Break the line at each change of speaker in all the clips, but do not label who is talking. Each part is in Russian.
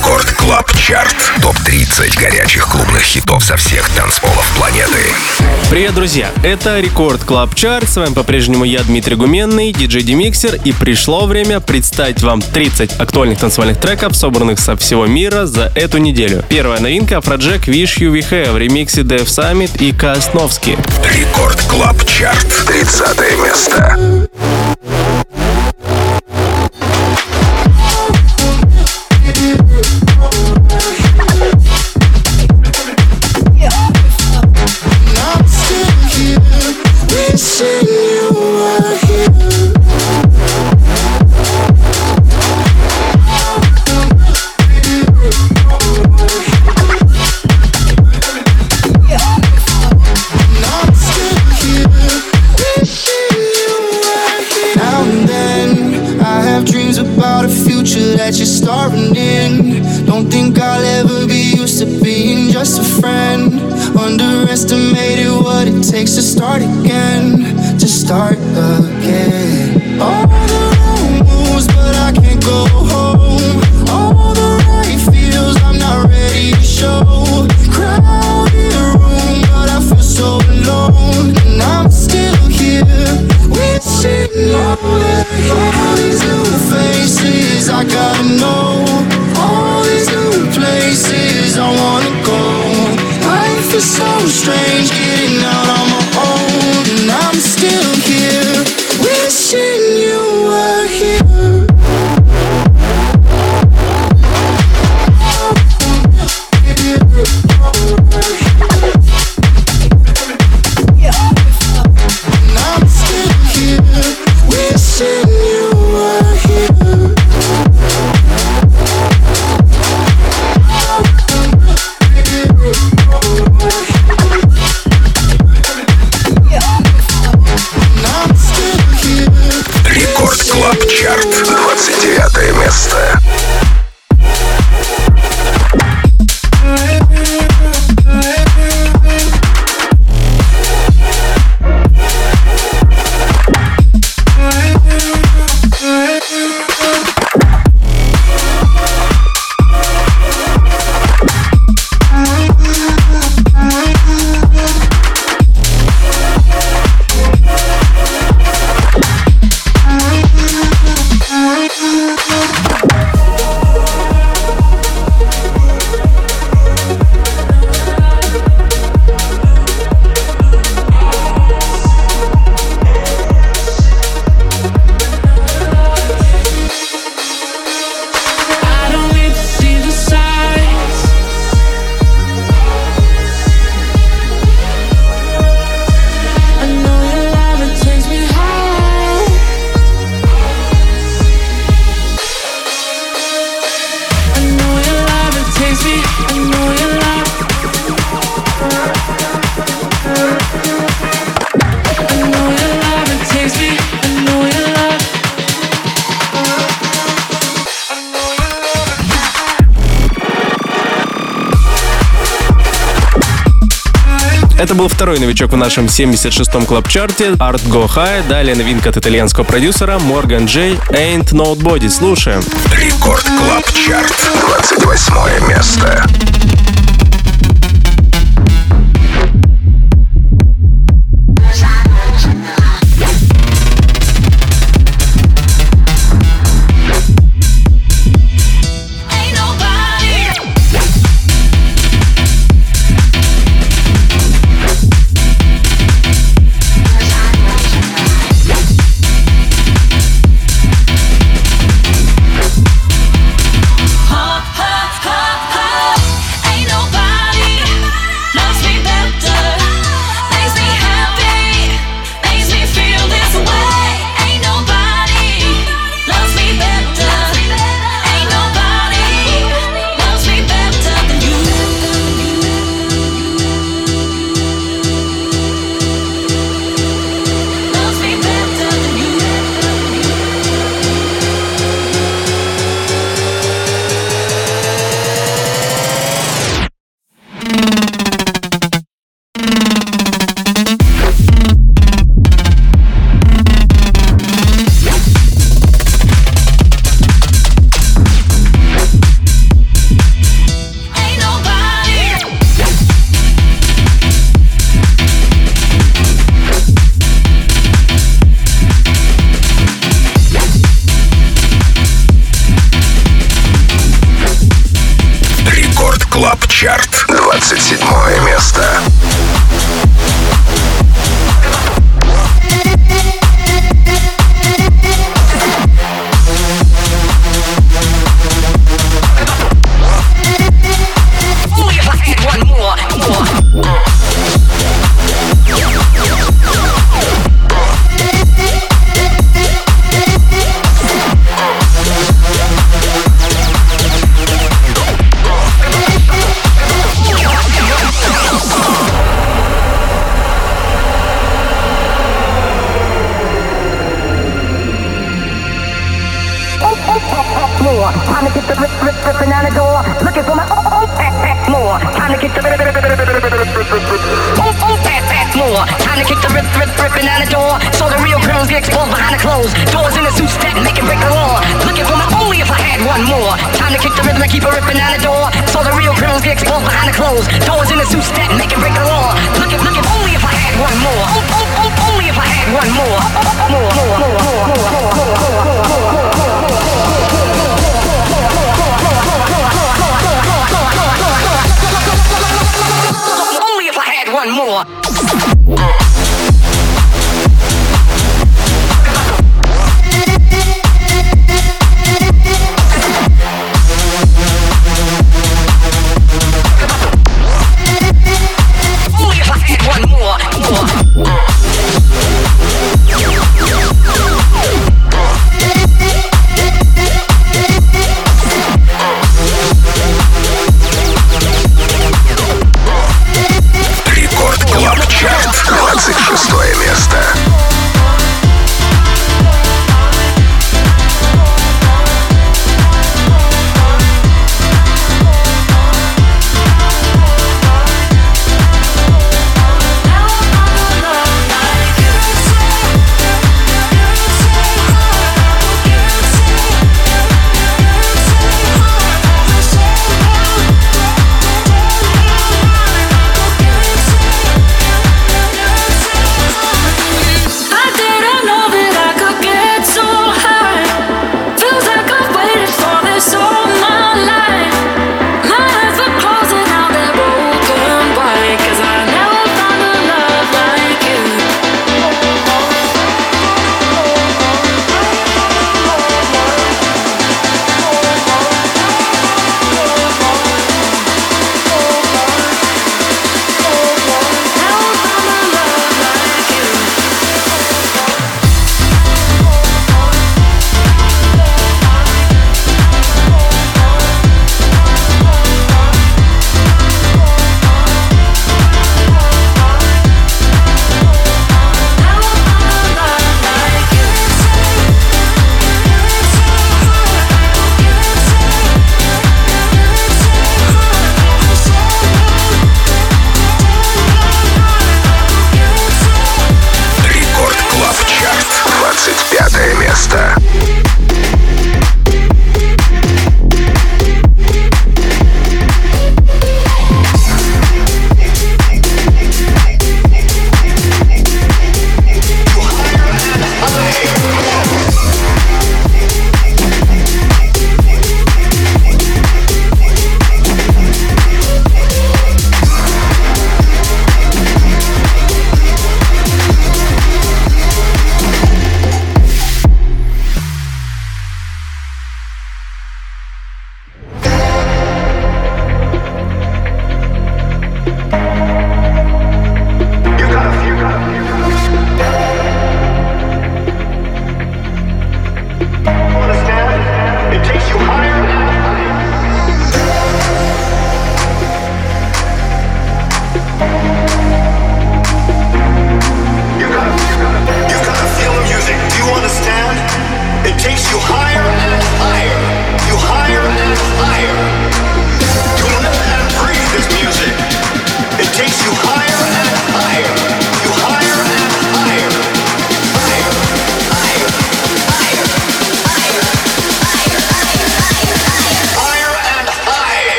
Record Club Chart. Топ-30 горячих клубных хитов со всех танцполов планеты.
Привет, друзья! Это Record Club Chart. С вами по-прежнему я, Дмитрий Гуменный, диджей Демиксер. И пришло время представить вам 30 актуальных танцевальных треков, собранных со всего мира за эту неделю. Первая новинка — Afrojack Wish You Were Here в ремиксе Dev Summit и Косновский.
Record Club Chart. 30 место.
Второй новичок в нашем 76-м club чарте Art Go High. Далее новинка от итальянского продюсера Morgan J. Ain't Nobody. Слушаем.
Record Club Chart. 28 место.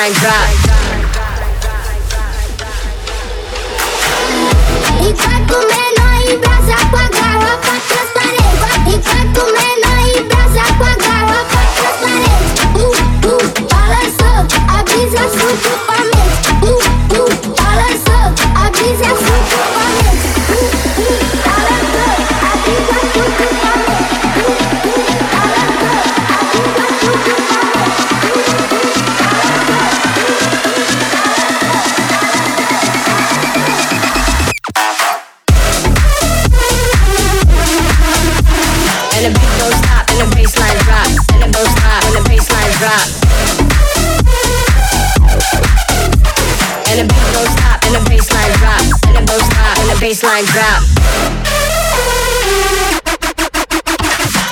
Bang that.
baseline drop.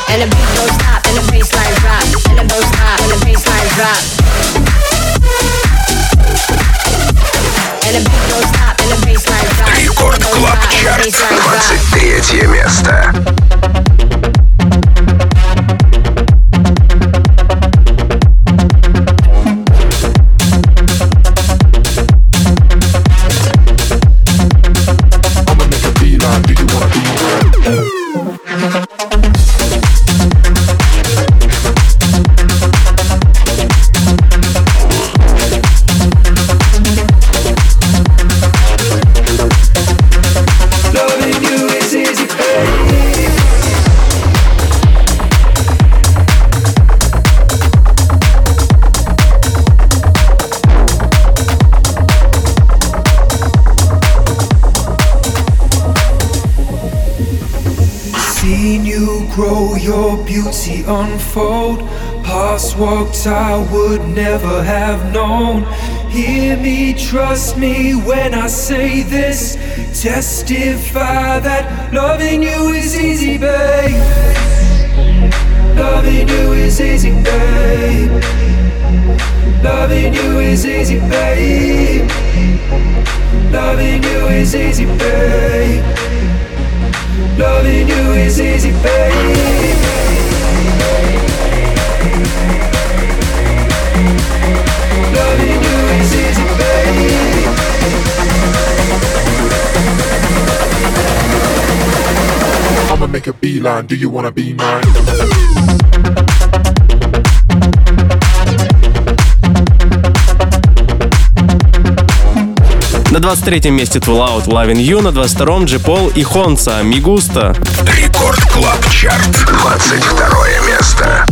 And the beat don't stop, and the baseline drop, and the don't stop, and the baseline drop. And the beat don't stop, and the baseline drop, and the
Рекорд
don't
Клаб
stop, and the
Чарт.
baseline drop.
23 место.
Unfold. Past walks I would never have known. Hear me, trust me when I say this. Testify that loving you is easy, babe. Loving you is easy, babe. Loving you is easy, babe. Loving you is easy, babe. Loving you is easy, babe.
I'ma make a beeline. Do you wanna be mine?
На 23 месте Out Loving You, на 22-м Джипол и Хонса Мигуста.
Рекорд Клаб Чарт. 22 место.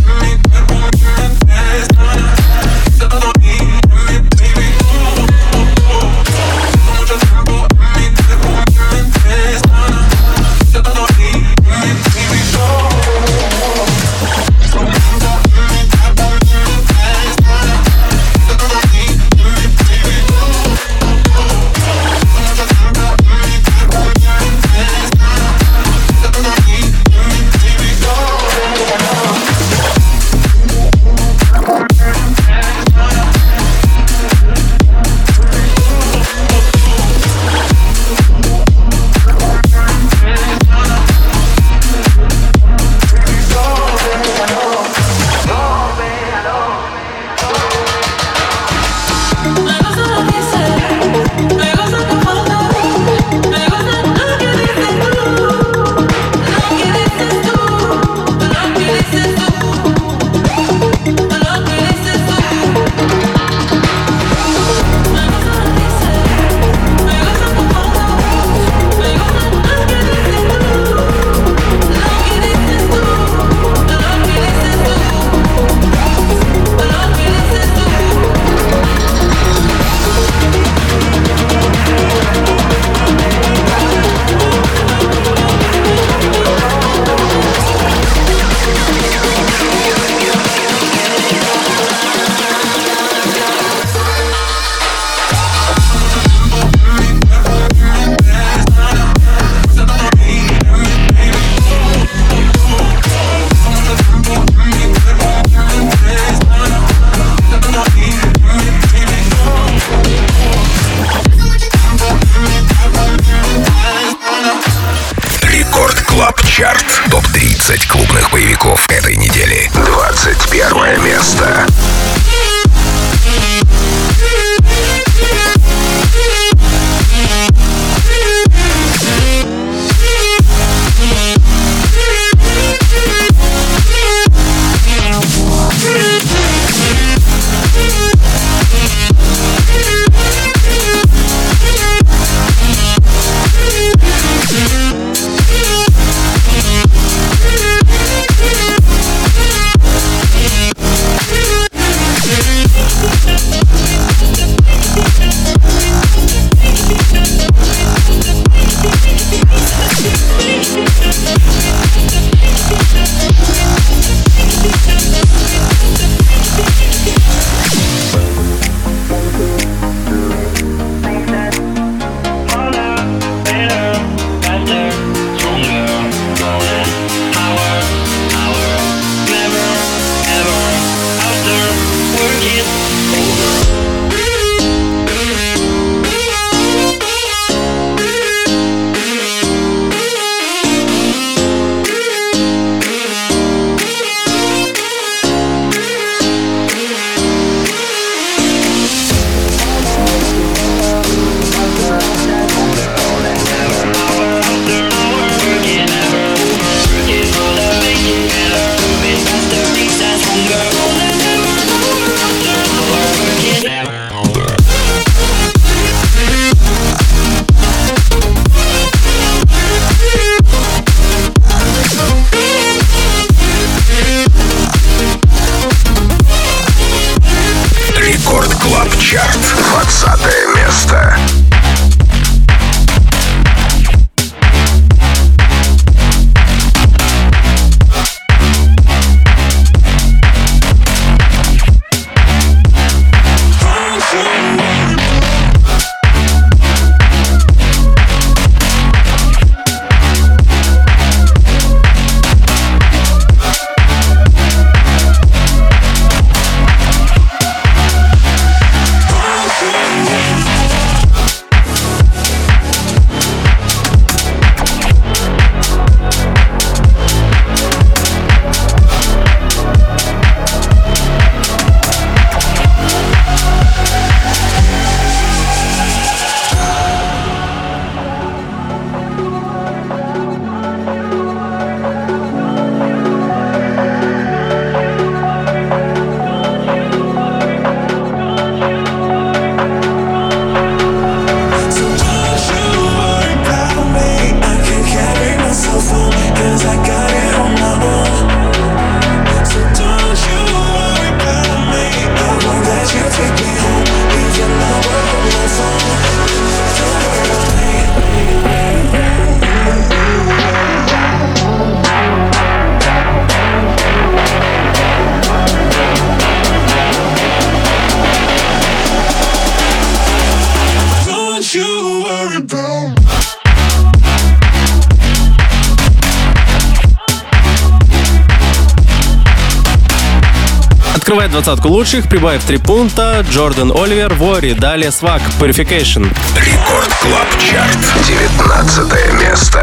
Двадцатку лучших, прибавив три пункта, Джордан Оливер, Worry, далее Свак, Purification.
Record Club Chart, 19 место.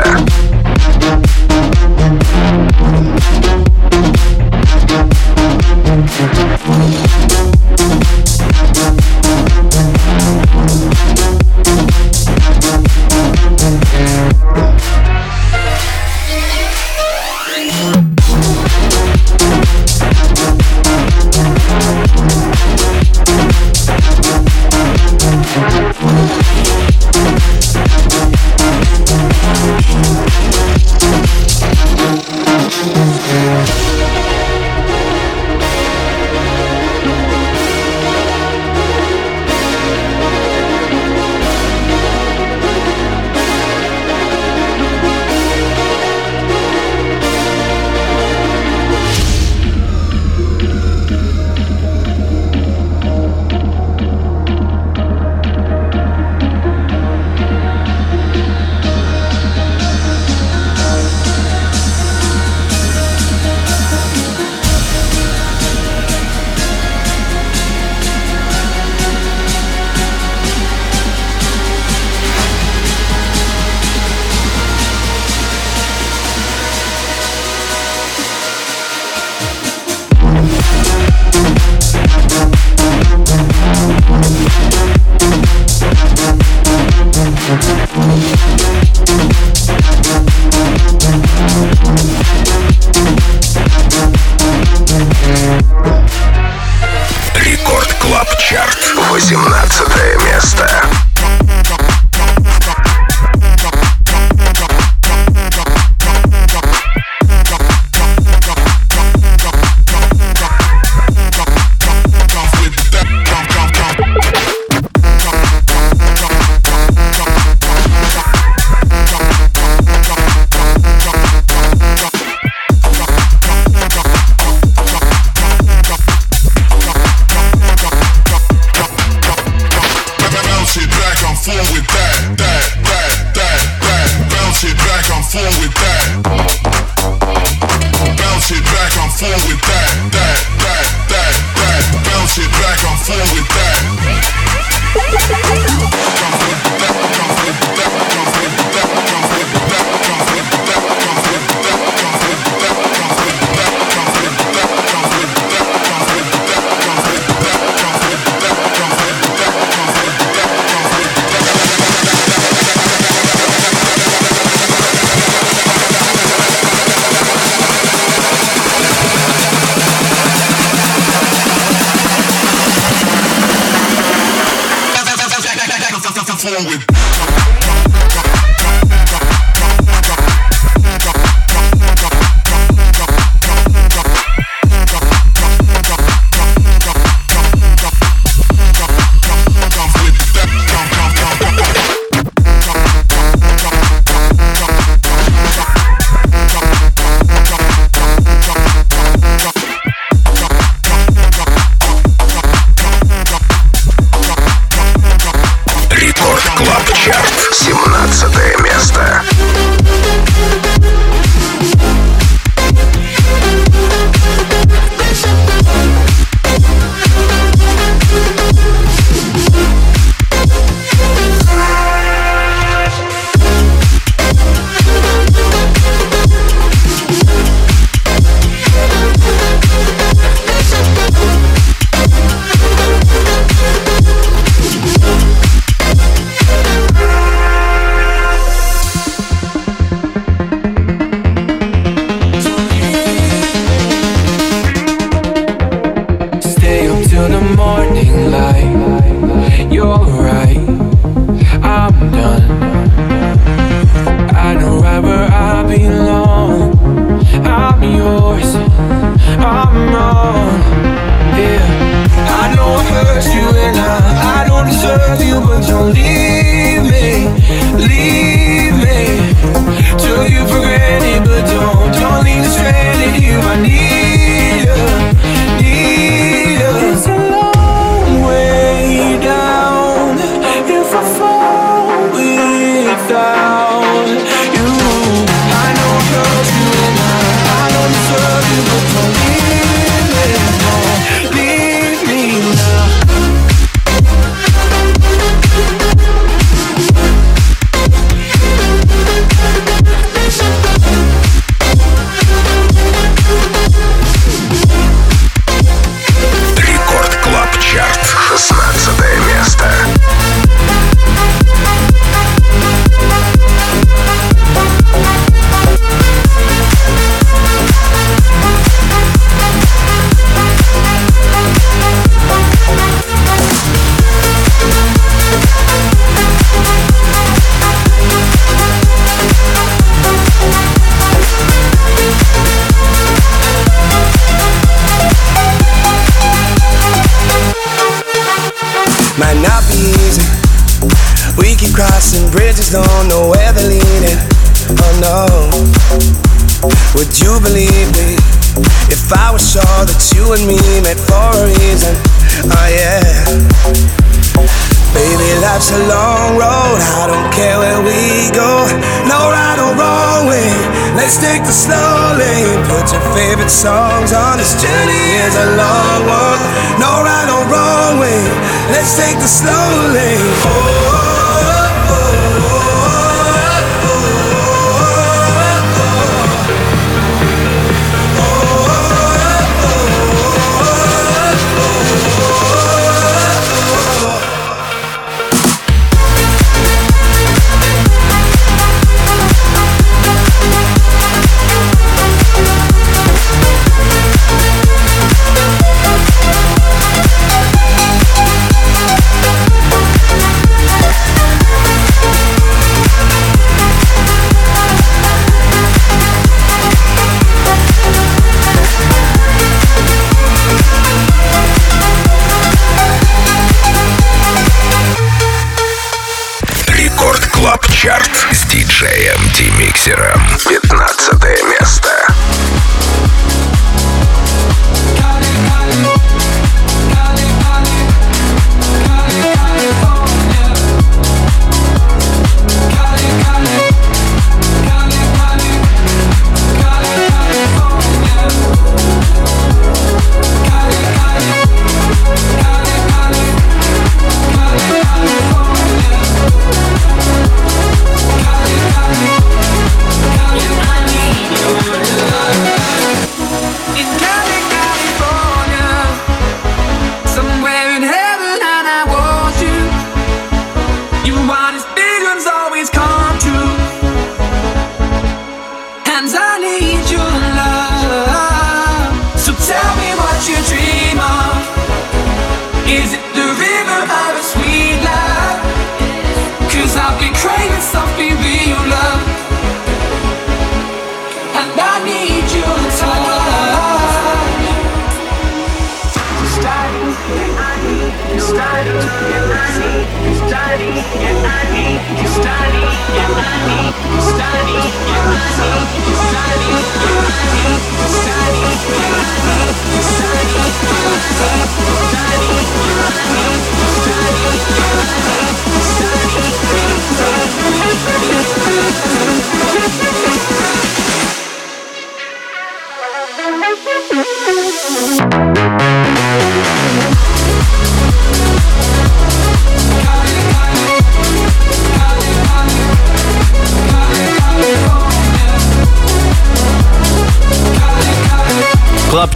17.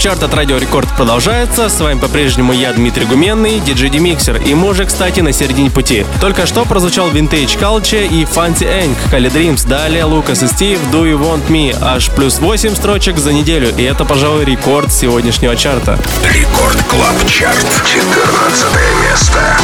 Чарт от Радио Рекорд продолжается. С вами по-прежнему я, Дмитрий Гуменный, диджей Демиксер. И мы уже, кстати, на середине пути. Только что прозвучал Vintage Culture и Fancy Inc, Cali Dreams. Далее Лукас и Steve, Do You Want Me. Аж плюс 8 строчек за неделю. И это, пожалуй, рекорд сегодняшнего чарта.
Record Club Chart. 14 место.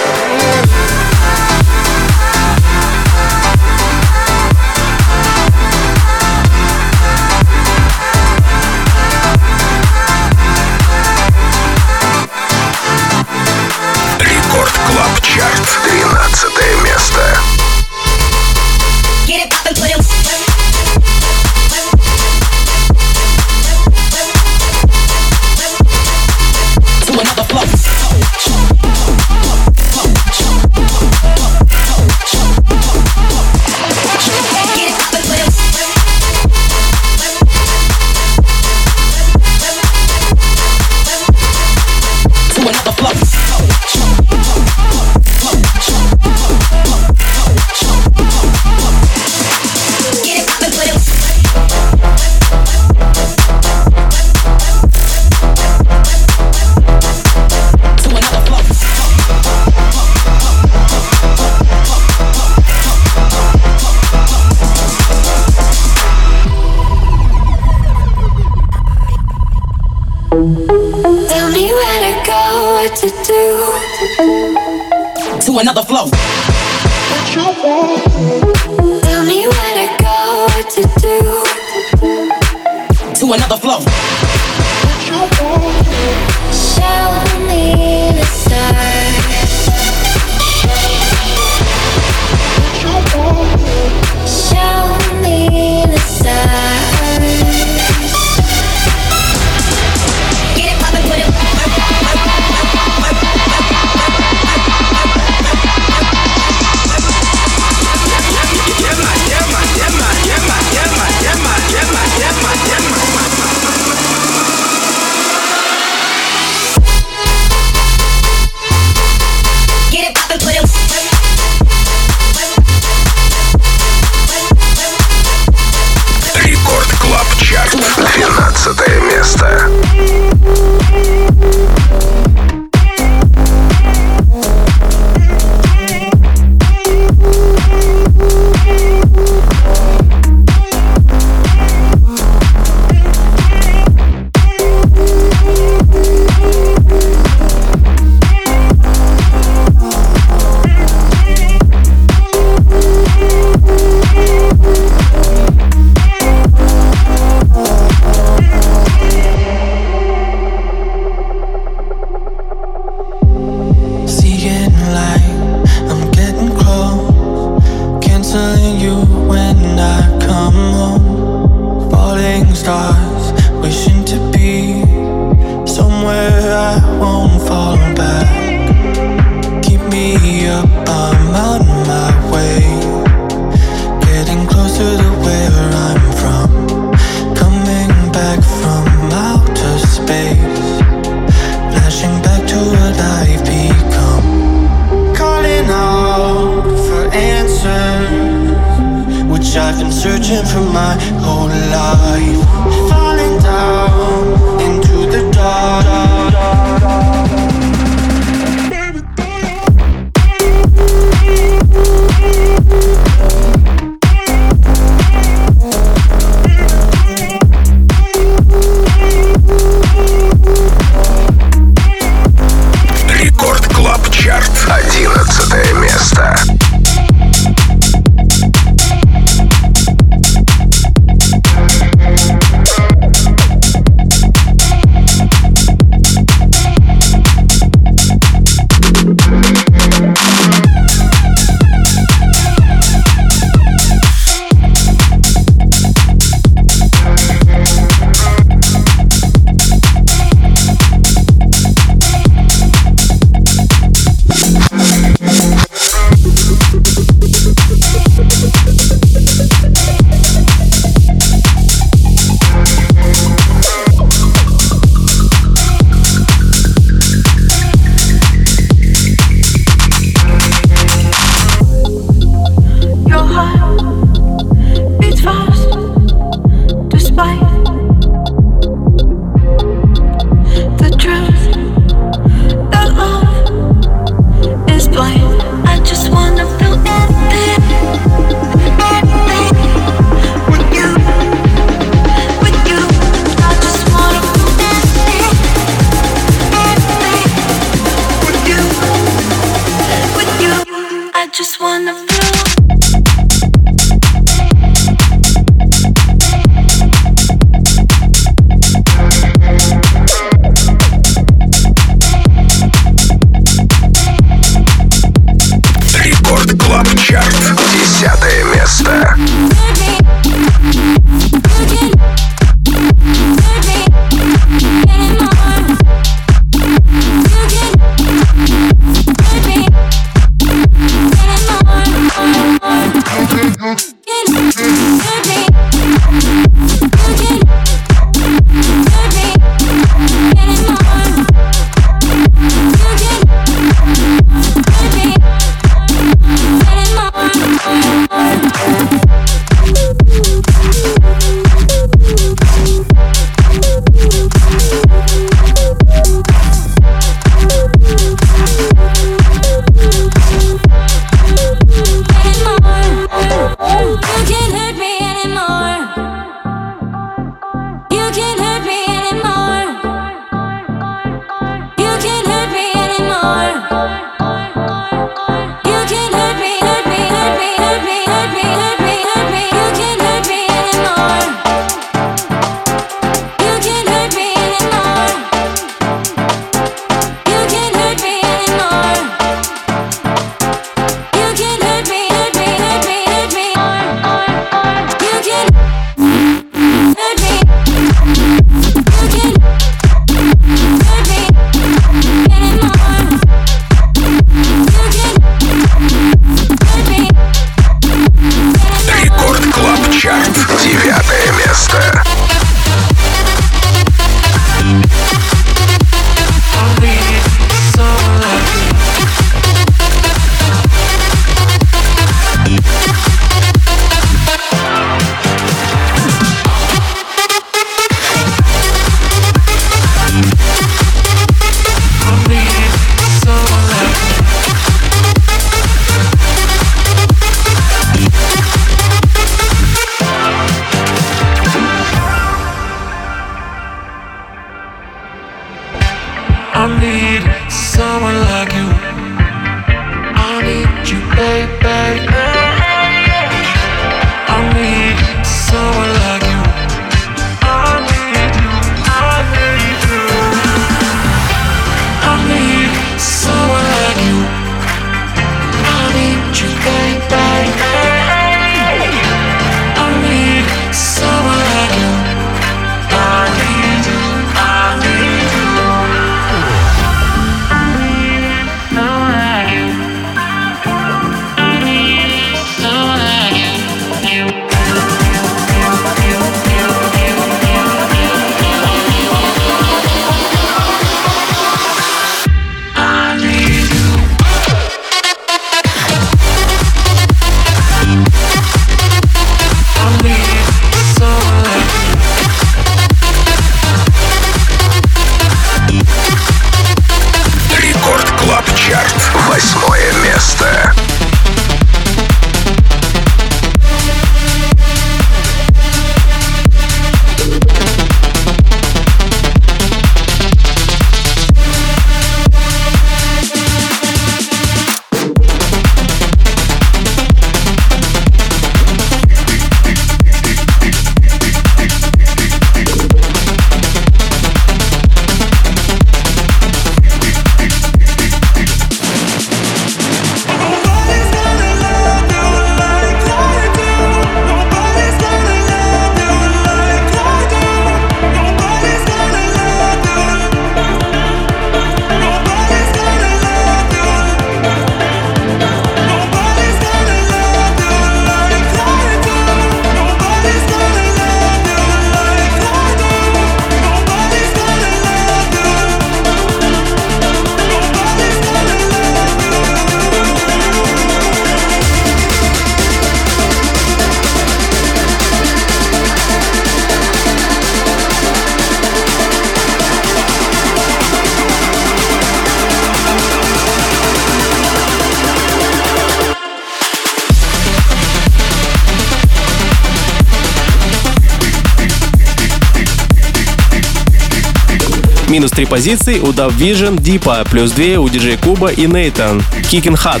три позиции у DubVision, Deeper, плюс две у диджей Kuba и Neitan. Kickin' Hard.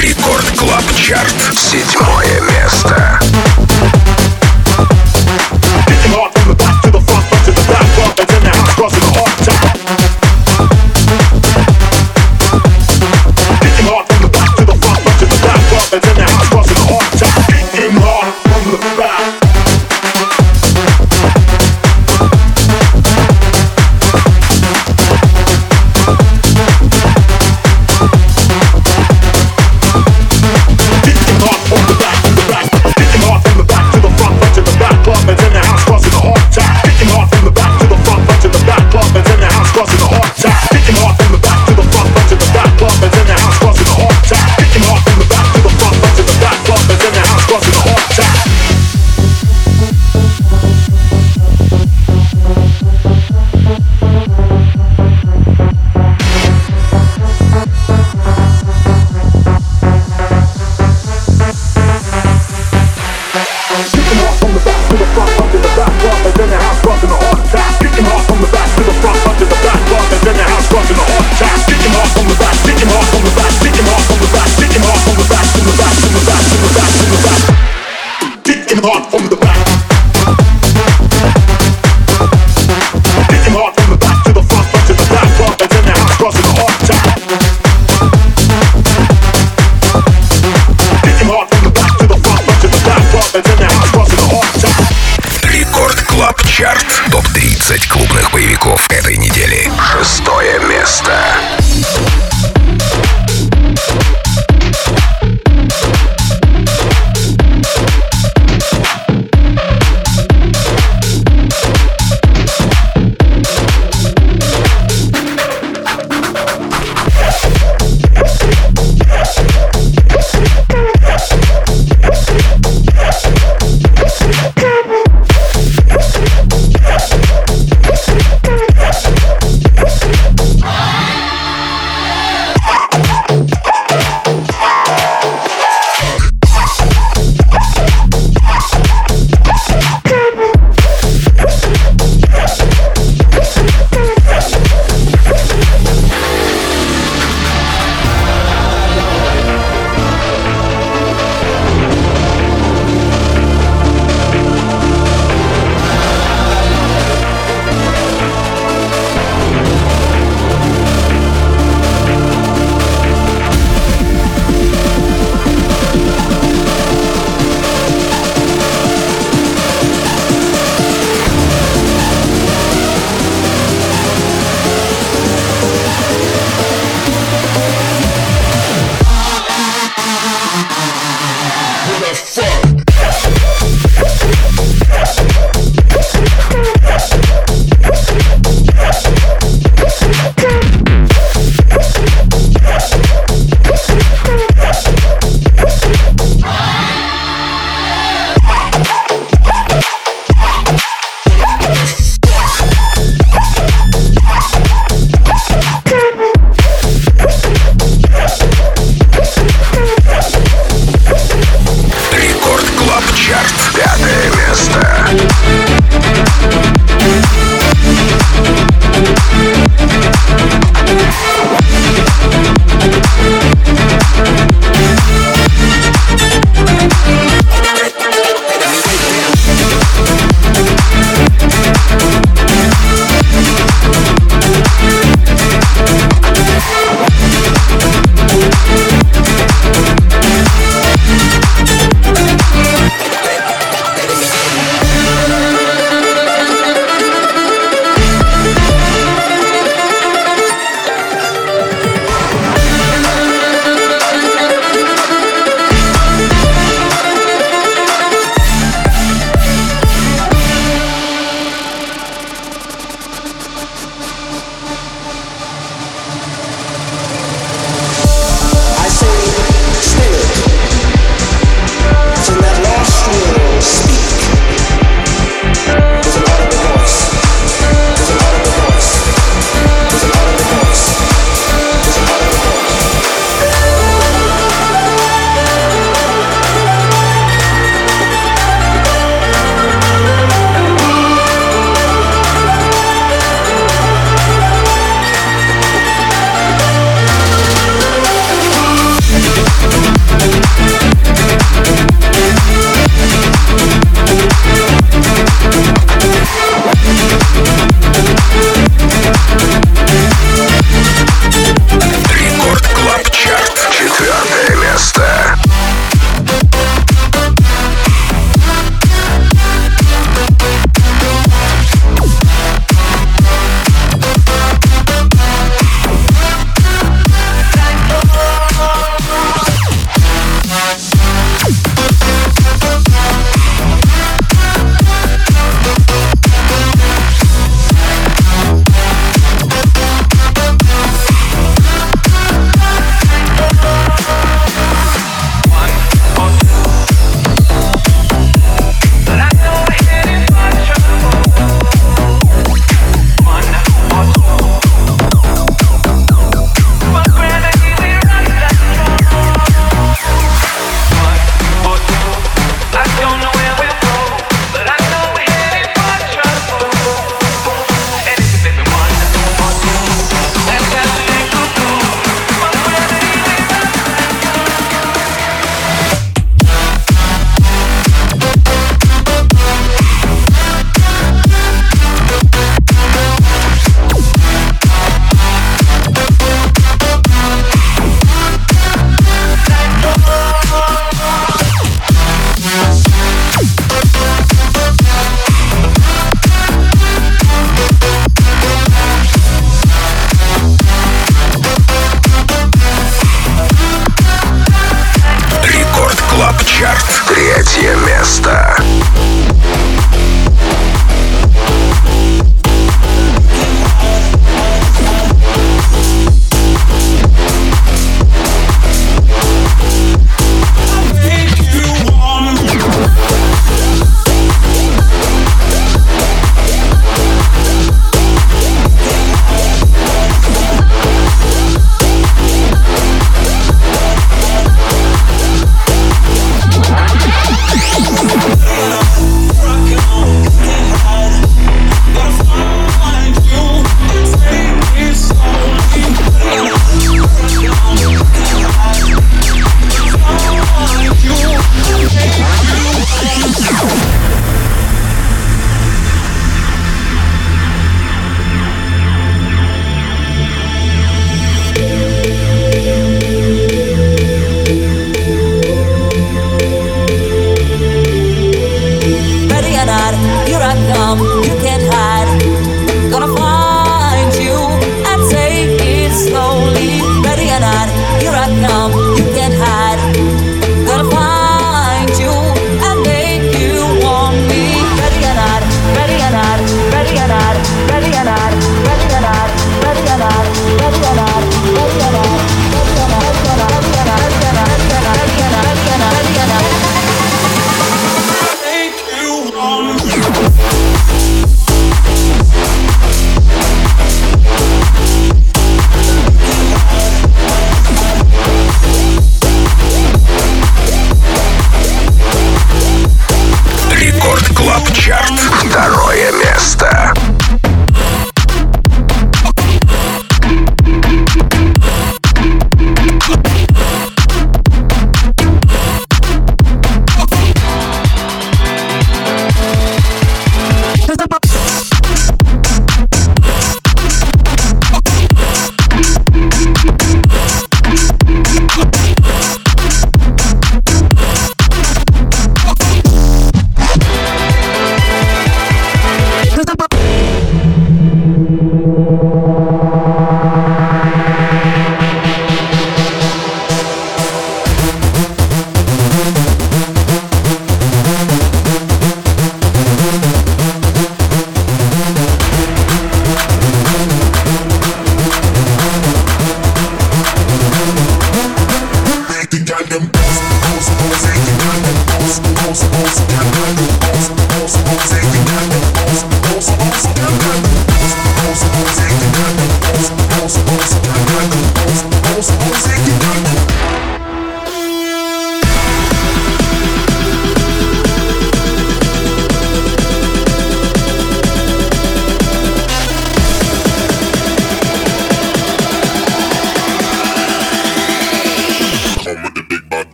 Record Club Chart. Седьмое место.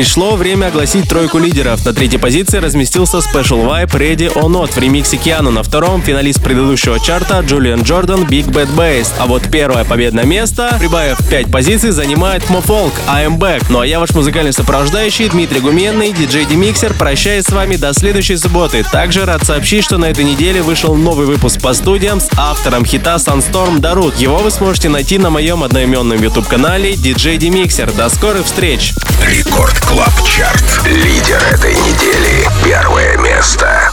Пришло время огласить тройку лидеров. На третьей позиции разместился Special Vibe Ready or Not в ремиксе Киану. На втором финалист предыдущего чарта Джулиан Джордан Big Bad Bass. А вот первое победное место, прибавив 5 позиций, занимает Мофолк I Am Back. Ну а я ваш музыкальный сопровождающий Дмитрий Гуменный, диджей Демиксер, прощаюсь с вами до следующей субботы. Также рад сообщить, что на этой неделе вышел новый выпуск по студиям с автором хита Sunstorm Дарут. Его вы сможете найти на моем одноименном YouTube-канале DJ Demixer. До скорых встреч!
Рекорд Клаб. Лидер этой недели. Первое место.